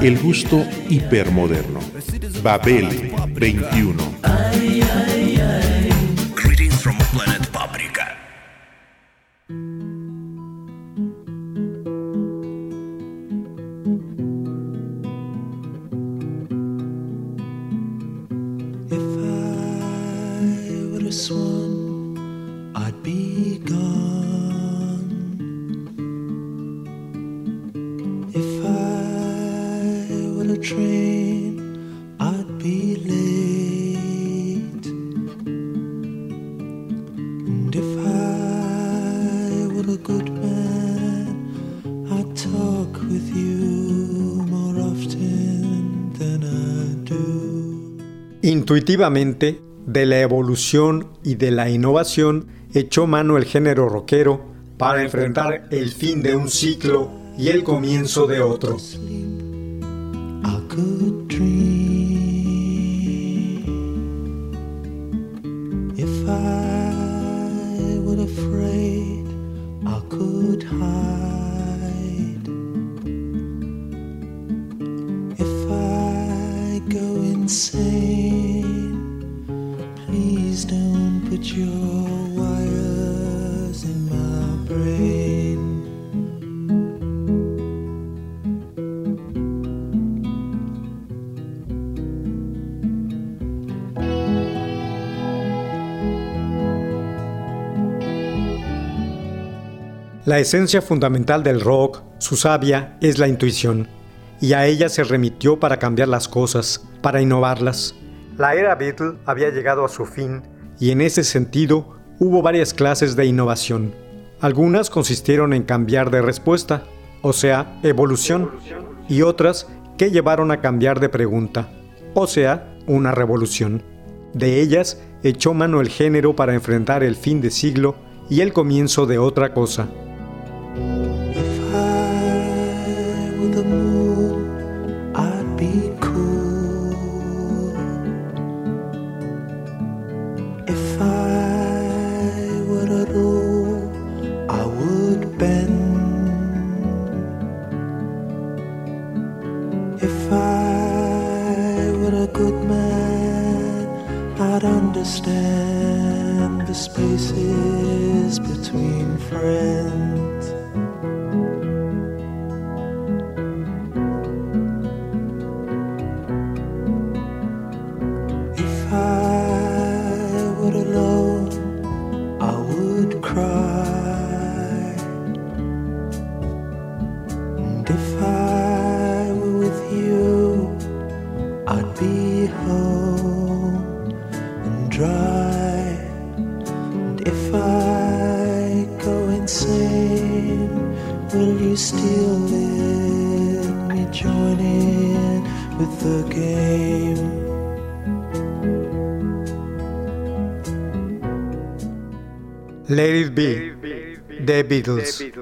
El gusto hipermoderno. Babel 21. Greetings from planet Paprika. If I were a swan, I'd be gone. I'd be late. And if I were a good man, I'd talk with you more often than I do. Intuitivamente, de la evolución y de la innovación, echó mano el género rockero para enfrentar el fin de un ciclo y el comienzo de otro. La esencia fundamental del rock, su savia, es la intuición, y a ella se remitió para cambiar las cosas, para innovarlas. La era Beatle había llegado a su fin, y en ese sentido hubo varias clases de innovación. Algunas consistieron en cambiar de respuesta, o sea, evolución, y otras que llevaron a cambiar de pregunta, o sea, una revolución. De ellas echó mano el género para enfrentar el fin de siglo y el comienzo de otra cosa. Let It Be, The Beatles.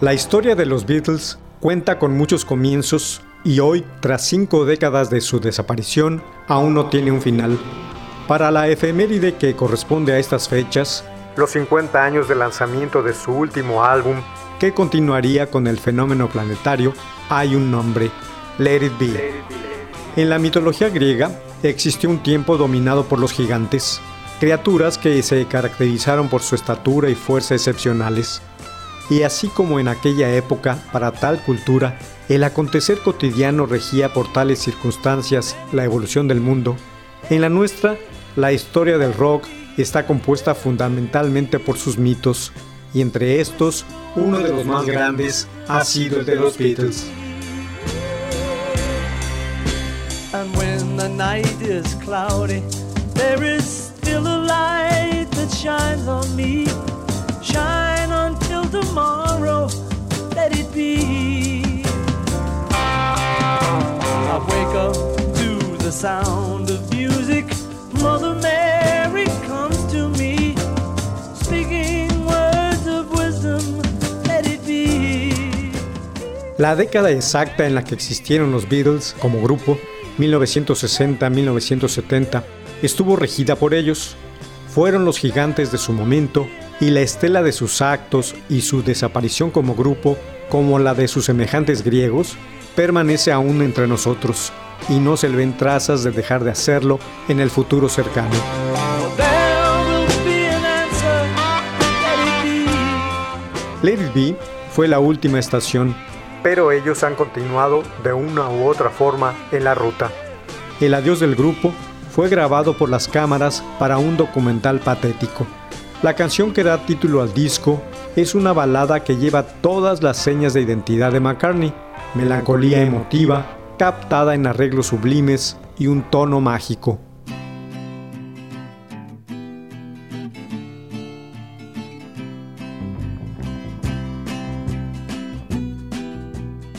La historia de los Beatles cuenta con muchos comienzos y hoy, tras cinco décadas de su desaparición, aún no tiene un final. Para la efeméride que corresponde a estas fechas, los 50 años de lanzamiento de su último álbum, que continuaría con el fenómeno planetario, hay un nombre, Let It Be. En la mitología griega existió un tiempo dominado por los gigantes, criaturas que se caracterizaron por su estatura y fuerza excepcionales. Y así como en aquella época, para tal cultura, el acontecer cotidiano regía por tales circunstancias la evolución del mundo, en la nuestra, la historia del rock está compuesta fundamentalmente por sus mitos, y entre estos, uno de los más grandes ha sido el de los Beatles. Tomorrow, let it be. The sound of music. Mother Mary comes to me, speaking words of wisdom. La década exacta en la que existieron los Beatles como grupo, 1960-1970, estuvo regida por ellos. Fueron los gigantes de su momento y la estela de sus actos y su desaparición como grupo, como la de sus semejantes griegos, permanece aún entre nosotros y no se le ven trazas de dejar de hacerlo en el futuro cercano. Let It Be fue la última estación, pero ellos han continuado de una u otra forma en la ruta. El adiós del grupo fue grabado por las cámaras para un documental patético. La canción que da título al disco es una balada que lleva todas las señas de identidad de McCartney, melancolía emotiva, captada en arreglos sublimes y un tono mágico.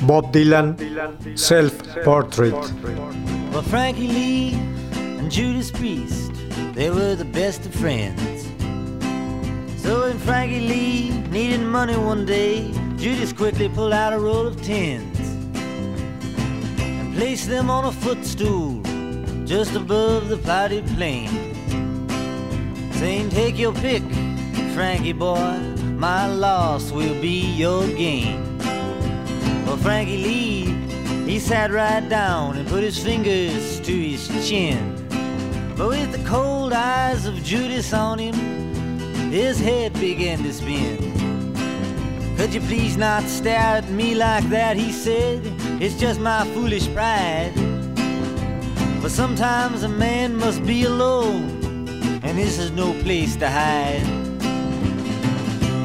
Bob Dylan, Self Portrait. Well, Frankie Lee and Judas Priest, they were the best of friends. So when Frankie Lee needed money one day, Judas quickly pulled out a roll of tens and placed them on a footstool just above the plotted plain. Saying, take your pick, Frankie boy, my loss will be your gain. Well, Frankie Lee, he sat right down and put his fingers to his chin. But with the cold eyes of Judas on him, his head began to spin. Could you please not stare at me like that? He said, It's just my foolish pride. But sometimes a man must be alone, and this is no place to hide.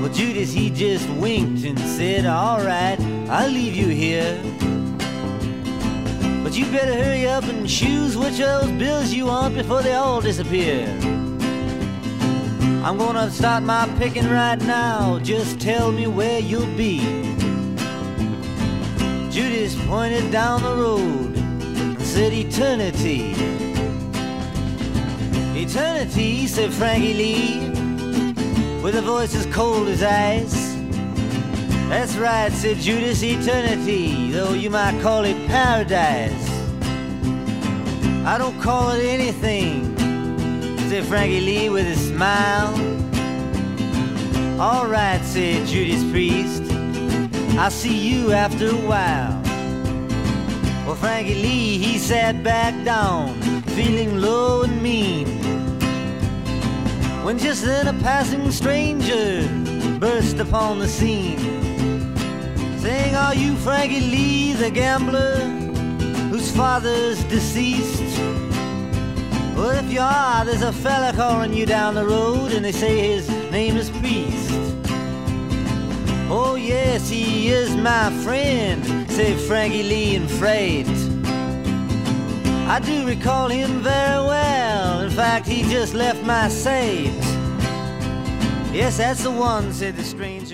Well, Judas, he just winked and said, Alright, I'll leave you here. But you better hurry up and choose which of those bills you want before they all disappear. I'm gonna start my picking right now. Just tell me where you'll be. Judas pointed down the road and said, Eternity. Eternity, said Frankie Lee, with a voice as cold as ice. That's right, said Judas, eternity, though you might call it paradise. I don't call it anything, said Frankie Lee with a smile. All right, said Judas Priest, I'll see you after a while. Well, Frankie Lee, he sat back down, feeling low and mean. When just then a passing stranger burst upon the scene. Saying, Are you Frankie Lee, the gambler, whose father's deceased? Well, if you are, there's a fella calling you down the road, and they say his name is Priest. Oh, yes, he is my friend, said Frankie Lee and Freight. I do recall him very well. In fact, he just left my stranger.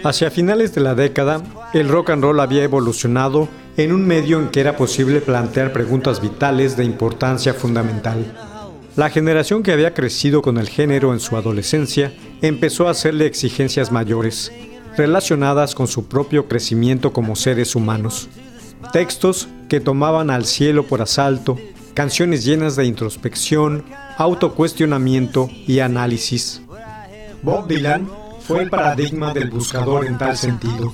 Hacia finales de la década, el rock and roll había evolucionado en un medio en que era posible plantear preguntas vitales de importancia fundamental. La generación que había crecido con el género en su adolescencia empezó a hacerle exigencias mayores, relacionadas con su propio crecimiento como seres humanos. Textos que tomaban al cielo por asalto, canciones llenas de introspección, autocuestionamiento y análisis. Bob Dylan fue el paradigma del buscador en tal sentido.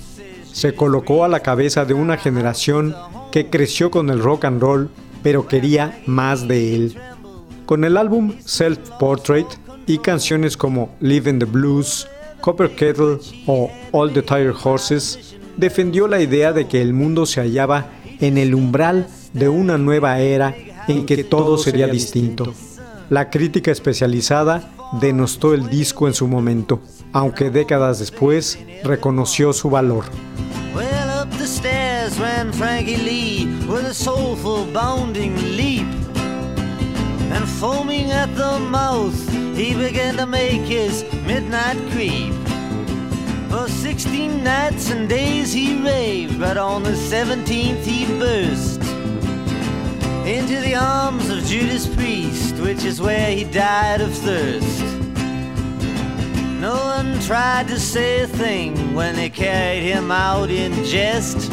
Se colocó a la cabeza de una generación que creció con el rock and roll, pero quería más de él. Con el álbum Self Portrait y canciones como Live in the Blues, Copper Kettle o All the Tired Horses, defendió la idea de que el mundo se hallaba en el umbral de una nueva era en que todo sería distinto. La crítica especializada denostó el disco en su momento, aunque décadas después reconoció su valor. Foaming at the mouth, he began to make his midnight creep. For 16 nights and days he raved, but on the 17th he burst into the arms of Judas Priest, which is where he died of thirst. No one tried to say a thing when they carried him out in jest.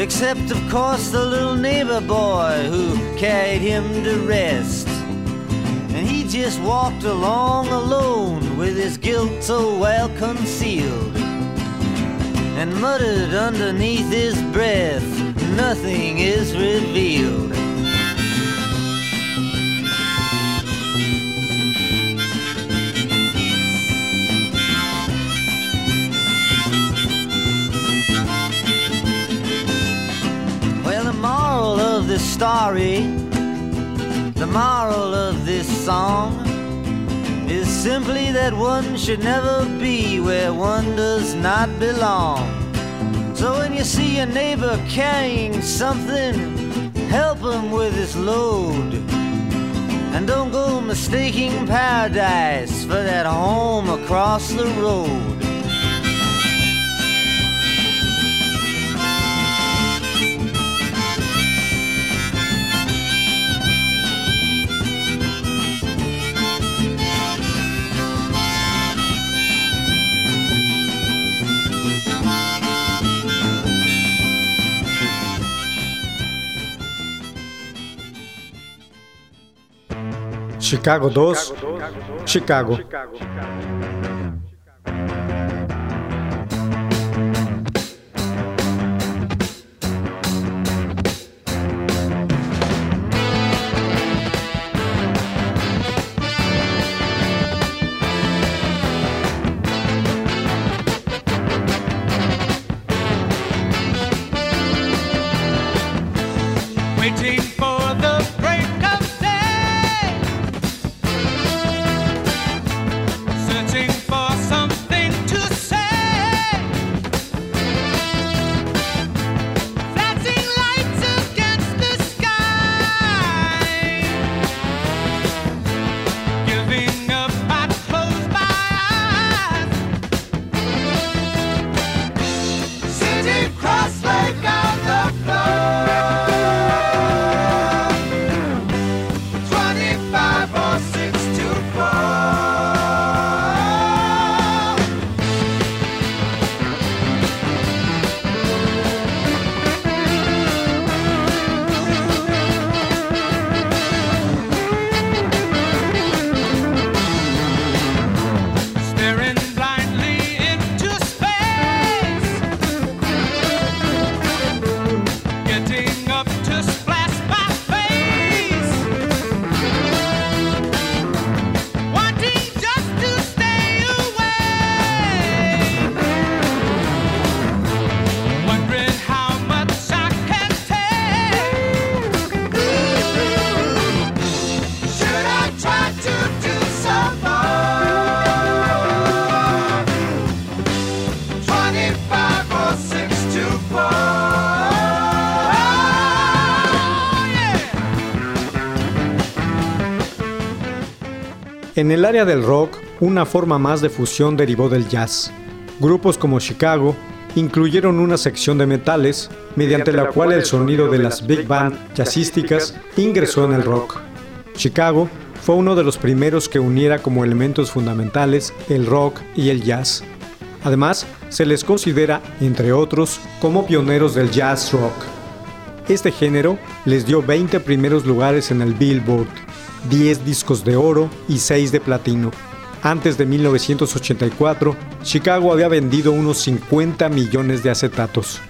Except, of course, the little neighbor boy who carried him to rest. And he just walked along alone with his guilt so well concealed. And muttered underneath his breath, nothing is revealed. This story, the moral of this song, is simply that one should never be where one does not belong. So when you see your neighbor carrying something, help him with his load. And don't go mistaking paradise for that home across the road. Chicago 2, Chicago. waiting En el área del rock, una forma más de fusión derivó del jazz. Grupos como Chicago incluyeron una sección de metales, mediante la cual el sonido de las big band jazzísticas ingresó en el rock. Chicago fue uno de los primeros que uniera como elementos fundamentales el rock y el jazz. Además, se les considera, entre otros, como pioneros del jazz rock. Este género les dio 20 primeros lugares en el Billboard, 10 discos de oro y 6 de platino. Antes de 1984, Chicago había vendido unos 50 millones de acetatos.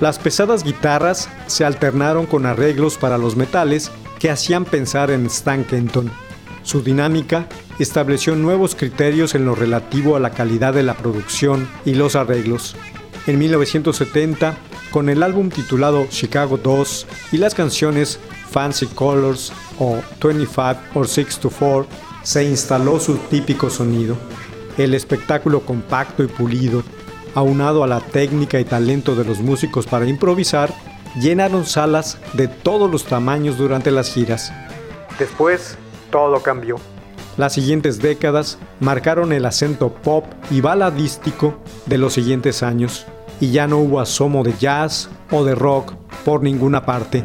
Las pesadas guitarras se alternaron con arreglos para los metales que hacían pensar en Stan Kenton. Su dinámica estableció nuevos criterios en lo relativo a la calidad de la producción y los arreglos. En 1970, con el álbum titulado Chicago 2 y las canciones Fancy Colors o 25 or 6 to 4, se instaló su típico sonido. El espectáculo compacto y pulido, aunado a la técnica y talento de los músicos para improvisar, llenaron salas de todos los tamaños durante las giras. Después, todo cambió. Las siguientes décadas marcaron el acento pop y baladístico de los siguientes años, y ya no hubo asomo de jazz o de rock por ninguna parte.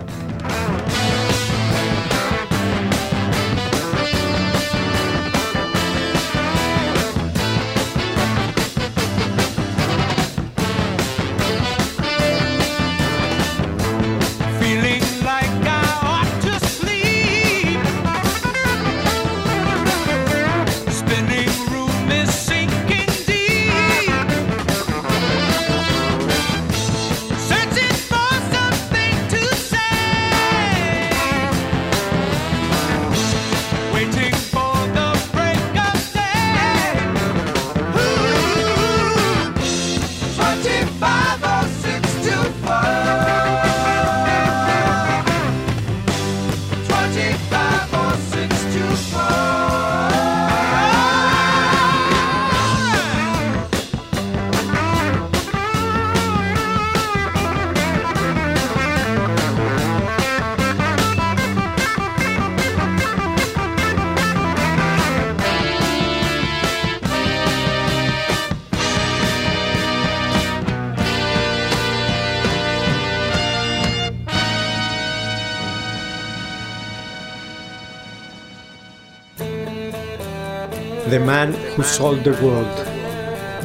Who Sold the World,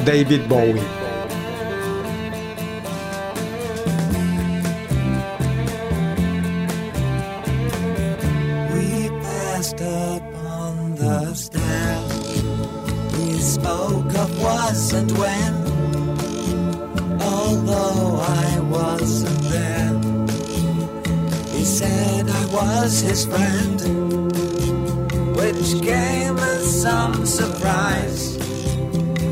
David Bowie. We passed up on the stairs. We spoke of was and when. Although I wasn't there, he said I was his friend, which came as some surprise.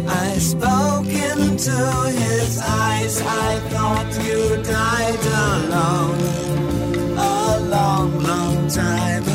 I spoke into his eyes. I thought you died alone a long, long time ago.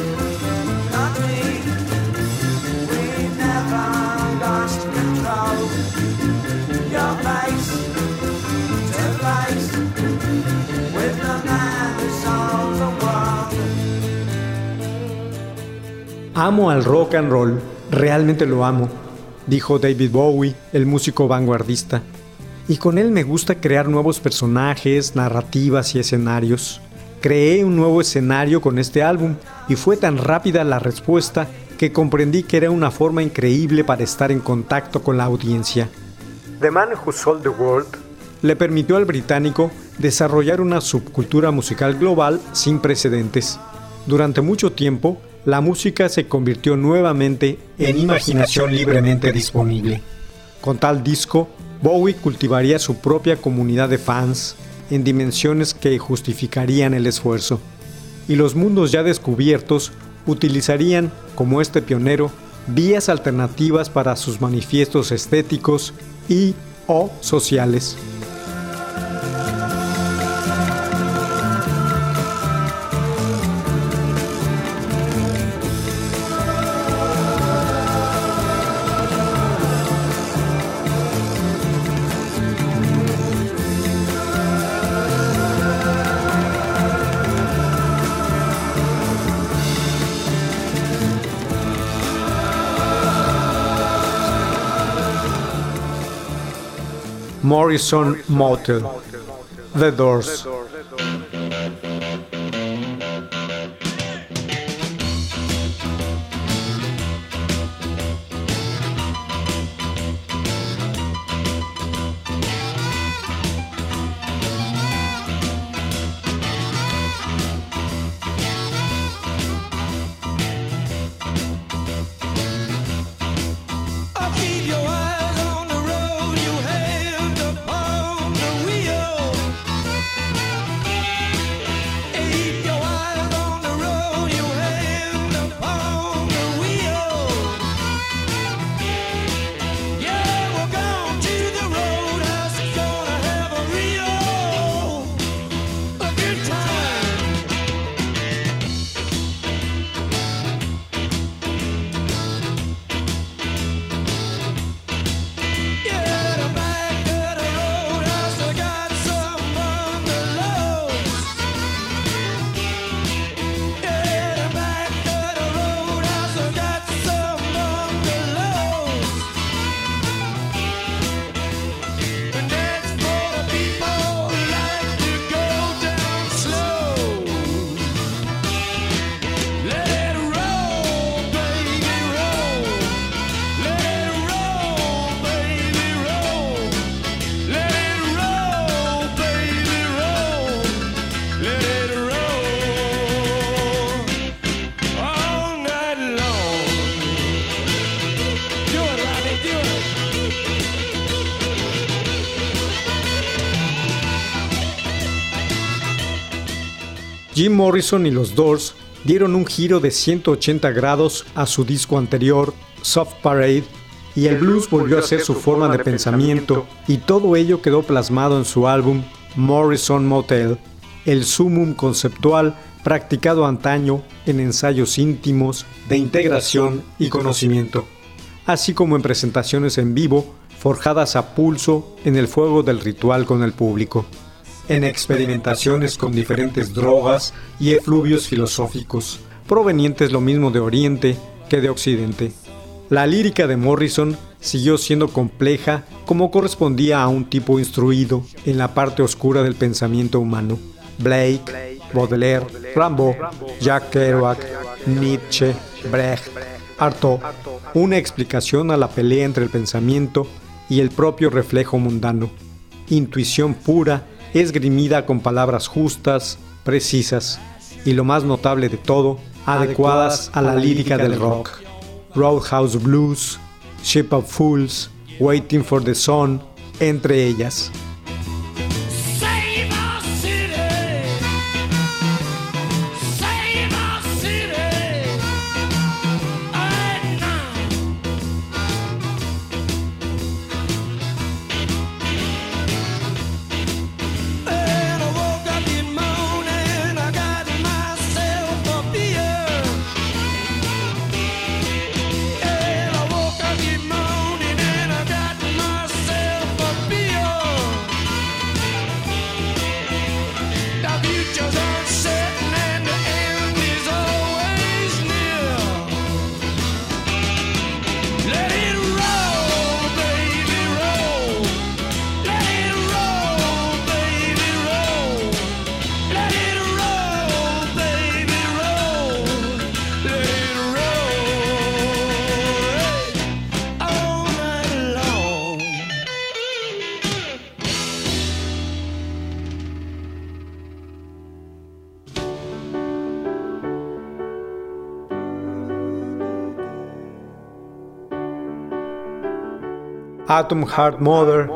Amo al rock and roll, realmente lo amo, dijo David Bowie, el músico vanguardista. Y con él me gusta crear nuevos personajes, narrativas y escenarios. Creé un nuevo escenario con este álbum y fue tan rápida la respuesta que comprendí que era una forma increíble para estar en contacto con la audiencia. The Man Who Sold the World le permitió al británico desarrollar una subcultura musical global sin precedentes. Durante mucho tiempo, la música se convirtió nuevamente en imaginación libremente disponible. Con tal disco, Bowie cultivaría su propia comunidad de fans en dimensiones que justificarían el esfuerzo. Y los mundos ya descubiertos utilizarían, como este pionero, vías alternativas para sus manifiestos estéticos y o sociales. Morrison Motel, The Doors. Jim Morrison y los Doors dieron un giro de 180 grados a su disco anterior, Soft Parade, y el blues volvió a ser su forma de pensamiento, y todo ello quedó plasmado en su álbum Morrison Motel, el sumum conceptual practicado antaño en ensayos íntimos de integración y conocimiento, así como en presentaciones en vivo forjadas a pulso en el fuego del ritual con el público en experimentaciones con diferentes drogas y efluvios filosóficos, provenientes lo mismo de Oriente que de Occidente. La lírica de Morrison siguió siendo compleja como correspondía a un tipo instruido en la parte oscura del pensamiento humano. Blake, Baudelaire, Rambo, Jack Kerouac, Nietzsche, Brecht, Artaud, una explicación a la pelea entre el pensamiento y el propio reflejo mundano. Intuición pura esgrimida con palabras justas, precisas y lo más notable de todo, adecuadas a la lírica del rock. Roadhouse Blues, Ship of Fools, Waiting for the Sun, entre ellas. Atom Heart Mother,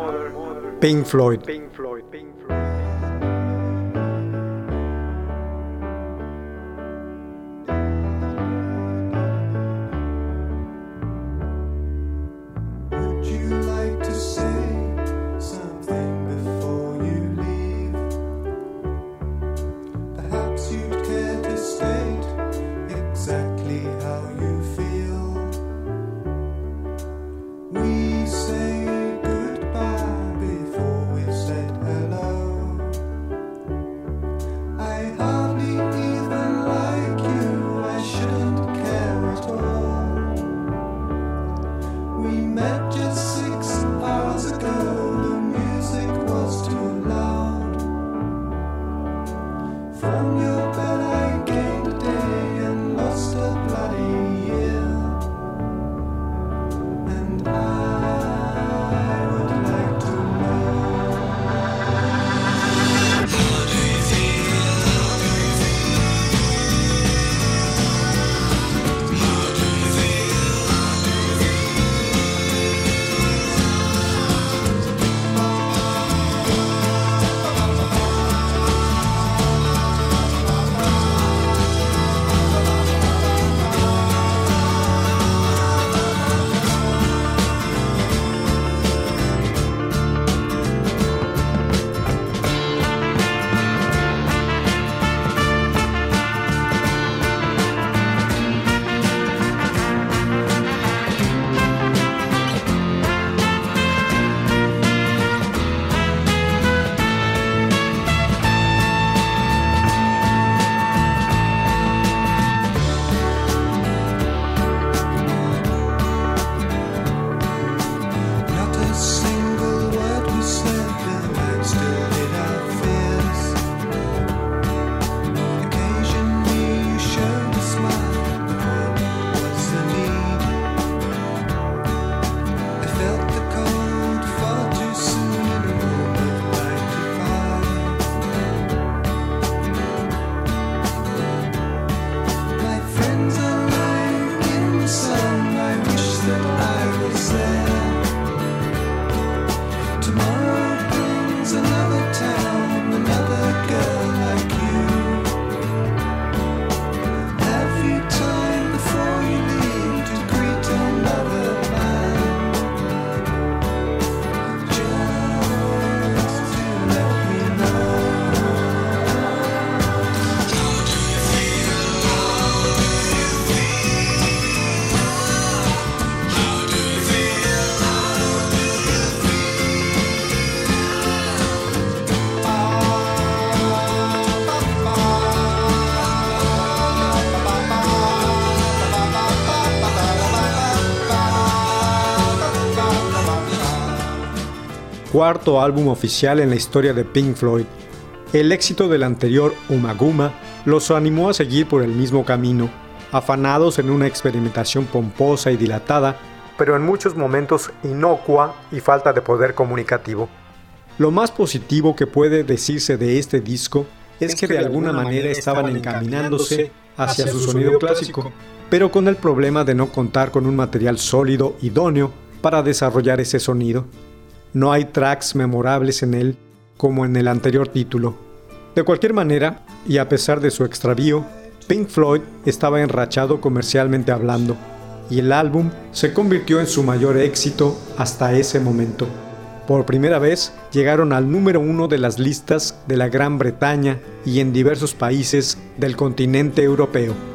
Pink Floyd. Cuarto álbum oficial en la historia de Pink Floyd. El éxito del anterior Umaguma los animó a seguir por el mismo camino, afanados en una experimentación pomposa y dilatada, pero en muchos momentos inocua y falta de poder comunicativo. Lo más positivo que puede decirse de este disco es que de alguna manera estaban encaminándose hacia su sonido clásico, pero con el problema de no contar con un material sólido idóneo para desarrollar ese sonido. No hay tracks memorables en él como en el anterior título. De cualquier manera, y a pesar de su extravío, Pink Floyd estaba enrachado comercialmente hablando, y el álbum se convirtió en su mayor éxito hasta ese momento. Por primera vez llegaron al número uno de las listas de la Gran Bretaña y en diversos países del continente europeo.